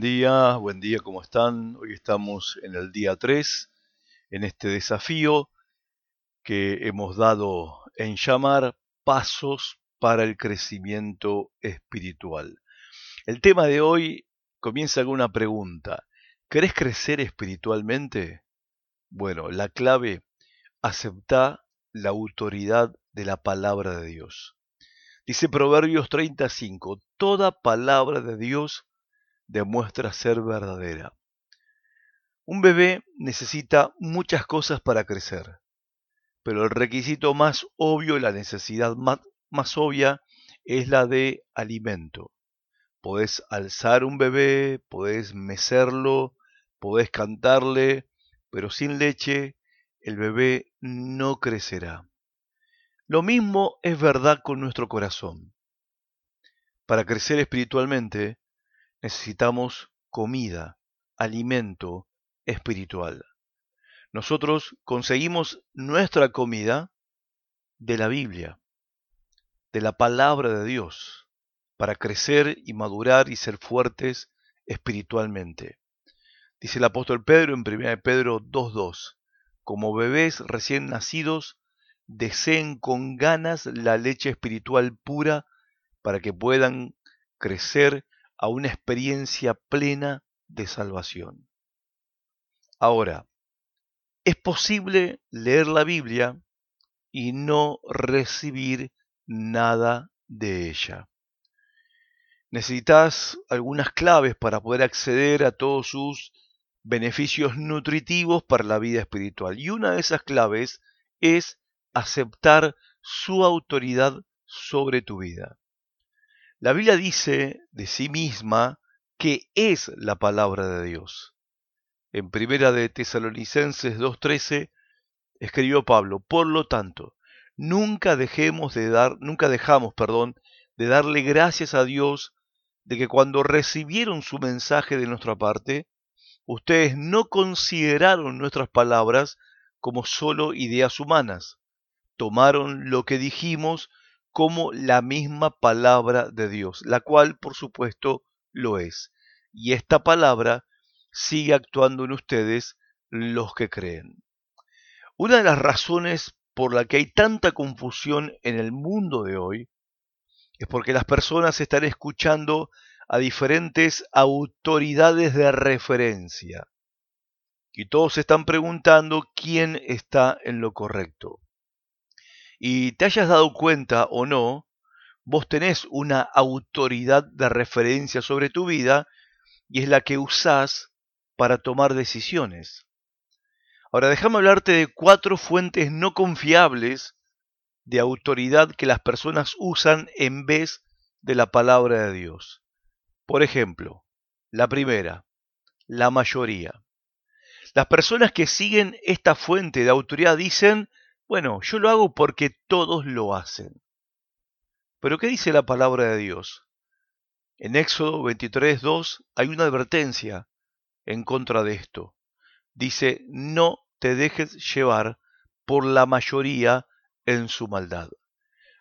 Buen día, buen día, ¿cómo están? Hoy estamos en el día 3, en este desafío que hemos dado en llamar pasos para el crecimiento espiritual. El tema de hoy comienza con una pregunta. ¿Querés crecer espiritualmente? Bueno, la clave, acepta la autoridad de la palabra de Dios. Dice Proverbios 35, toda palabra de Dios demuestra ser verdadera. Un bebé necesita muchas cosas para crecer, pero el requisito más obvio, la necesidad más, obvia, es la de alimento. Podés alzar un bebé, podés mecerlo, podés cantarle, pero sin leche el bebé no crecerá. Lo mismo es verdad con nuestro corazón. Para crecer espiritualmente necesitamos comida, alimento espiritual. Nosotros conseguimos nuestra comida de la Biblia, de la palabra de Dios, para crecer y madurar y ser fuertes espiritualmente. Dice el apóstol Pedro en 1 Pedro 2.2, como bebés recién nacidos, deseen con ganas la leche espiritual pura para que puedan crecer a una experiencia plena de salvación. Ahora, es posible leer la Biblia y no recibir nada de ella. Necesitas algunas claves para poder acceder a todos sus beneficios nutritivos para la vida espiritual. Y una de esas claves es aceptar su autoridad sobre tu vida. La Biblia dice de sí misma que es la palabra de Dios. En primera de Tesalonicenses 2:13 escribió Pablo, por lo tanto, nunca dejemos de dar, nunca dejamos, perdón, de darle gracias a Dios de que cuando recibieron su mensaje de nuestra parte, ustedes no consideraron nuestras palabras como solo ideas humanas. Tomaron lo que dijimos como la misma palabra de Dios, la cual por supuesto lo es. Y esta palabra sigue actuando en ustedes los que creen. Una de las razones por la que hay tanta confusión en el mundo de hoy es porque las personas están escuchando a diferentes autoridades de referencia y todos están preguntando quién está en lo correcto y te hayas dado cuenta o no, vos tenés una autoridad de referencia sobre tu vida y es la que usás para tomar decisiones. Ahora déjame hablarte de cuatro fuentes no confiables de autoridad que las personas usan en vez de la palabra de Dios. Por ejemplo, la primera, la mayoría. Las personas que siguen esta fuente de autoridad dicen, bueno, yo lo hago porque todos lo hacen. Pero ¿qué dice la palabra de Dios? En Éxodo 23.2 hay una advertencia en contra de esto. Dice, no te dejes llevar por la mayoría en su maldad.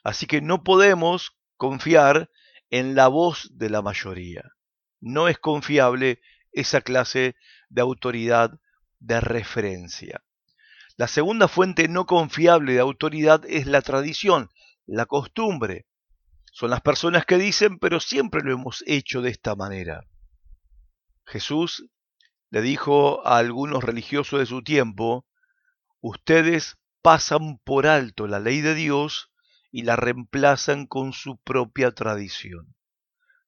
Así que no podemos confiar en la voz de la mayoría. No es confiable esa clase de autoridad de referencia. La segunda fuente no confiable de autoridad es la tradición, la costumbre. Son las personas que dicen, pero siempre lo hemos hecho de esta manera. Jesús le dijo a algunos religiosos de su tiempo, ustedes pasan por alto la ley de Dios y la reemplazan con su propia tradición.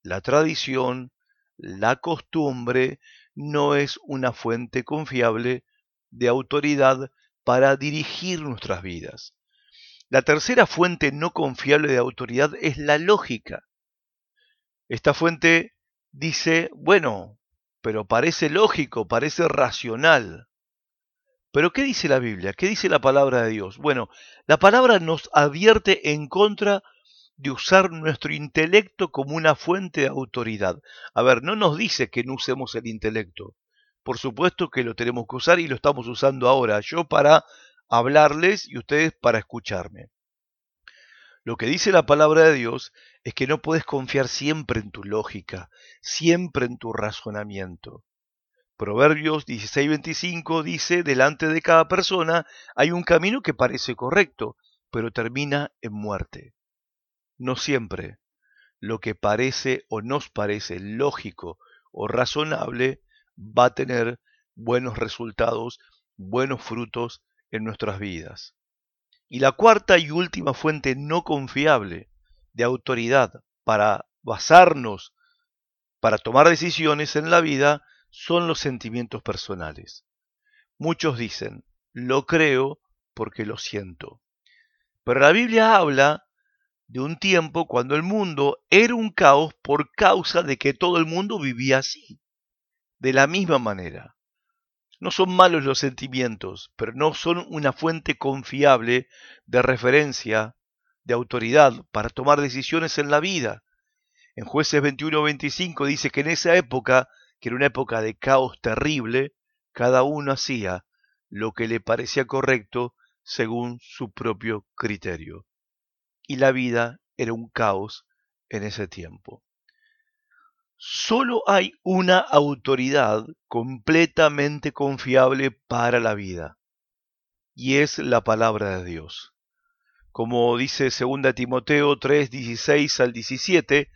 La tradición, la costumbre, no es una fuente confiable de autoridad para dirigir nuestras vidas. La tercera fuente no confiable de autoridad es la lógica. Esta fuente dice, bueno, pero parece lógico, parece racional. Pero ¿qué dice la Biblia? ¿Qué dice la palabra de Dios? Bueno, la palabra nos advierte en contra de usar nuestro intelecto como una fuente de autoridad. A ver, no nos dice que no usemos el intelecto por supuesto que lo tenemos que usar y lo estamos usando ahora, yo para hablarles y ustedes para escucharme. Lo que dice la palabra de Dios es que no puedes confiar siempre en tu lógica, siempre en tu razonamiento. Proverbios 16:25 dice, delante de cada persona hay un camino que parece correcto, pero termina en muerte. No siempre lo que parece o nos parece lógico o razonable va a tener buenos resultados, buenos frutos en nuestras vidas. Y la cuarta y última fuente no confiable de autoridad para basarnos, para tomar decisiones en la vida, son los sentimientos personales. Muchos dicen, lo creo porque lo siento. Pero la Biblia habla de un tiempo cuando el mundo era un caos por causa de que todo el mundo vivía así, de la misma manera. No son malos los sentimientos, pero no son una fuente confiable de referencia, de autoridad para tomar decisiones en la vida. En jueces 21-25 dice que en esa época, que era una época de caos terrible, cada uno hacía lo que le parecía correcto según su propio criterio. Y la vida era un caos en ese tiempo. Solo hay una autoridad completamente confiable para la vida, y es la palabra de Dios. Como dice 2 Timoteo 3, 16 al 17,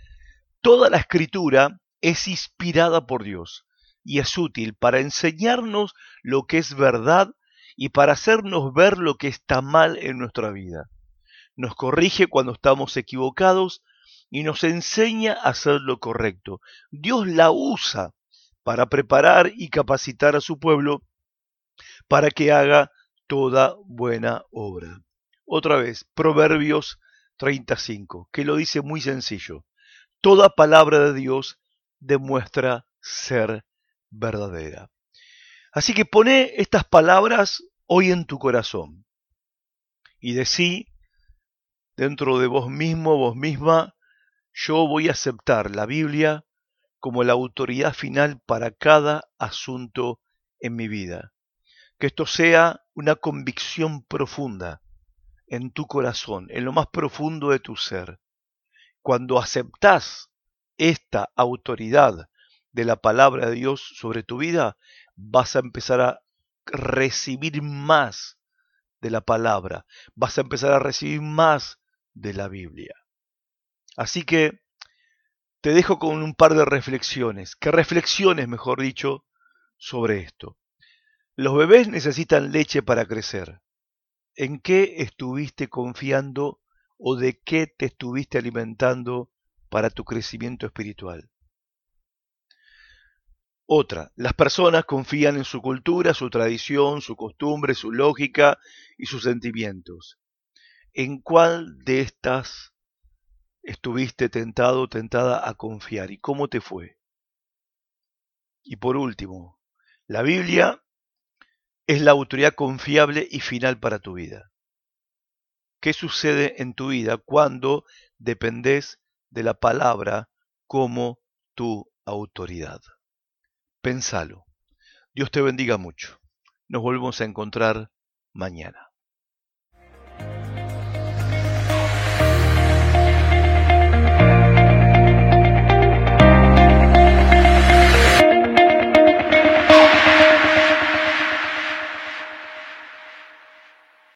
toda la escritura es inspirada por Dios y es útil para enseñarnos lo que es verdad y para hacernos ver lo que está mal en nuestra vida. Nos corrige cuando estamos equivocados y nos enseña a hacer lo correcto. Dios la usa para preparar y capacitar a su pueblo para que haga toda buena obra. Otra vez, Proverbios 35, que lo dice muy sencillo. Toda palabra de Dios demuestra ser verdadera. Así que pone estas palabras hoy en tu corazón y decí dentro de vos mismo, vos misma, yo voy a aceptar la Biblia como la autoridad final para cada asunto en mi vida. Que esto sea una convicción profunda en tu corazón, en lo más profundo de tu ser. Cuando aceptas esta autoridad de la palabra de Dios sobre tu vida, vas a empezar a recibir más de la palabra, vas a empezar a recibir más de la Biblia. Así que te dejo con un par de reflexiones, que reflexiones, mejor dicho, sobre esto. Los bebés necesitan leche para crecer. ¿En qué estuviste confiando o de qué te estuviste alimentando para tu crecimiento espiritual? Otra, las personas confían en su cultura, su tradición, su costumbre, su lógica y sus sentimientos. ¿En cuál de estas estuviste tentado tentada a confiar y cómo te fue. Y por último, la Biblia es la autoridad confiable y final para tu vida. ¿Qué sucede en tu vida cuando dependes de la palabra como tu autoridad? Pensalo. Dios te bendiga mucho. Nos volvemos a encontrar mañana.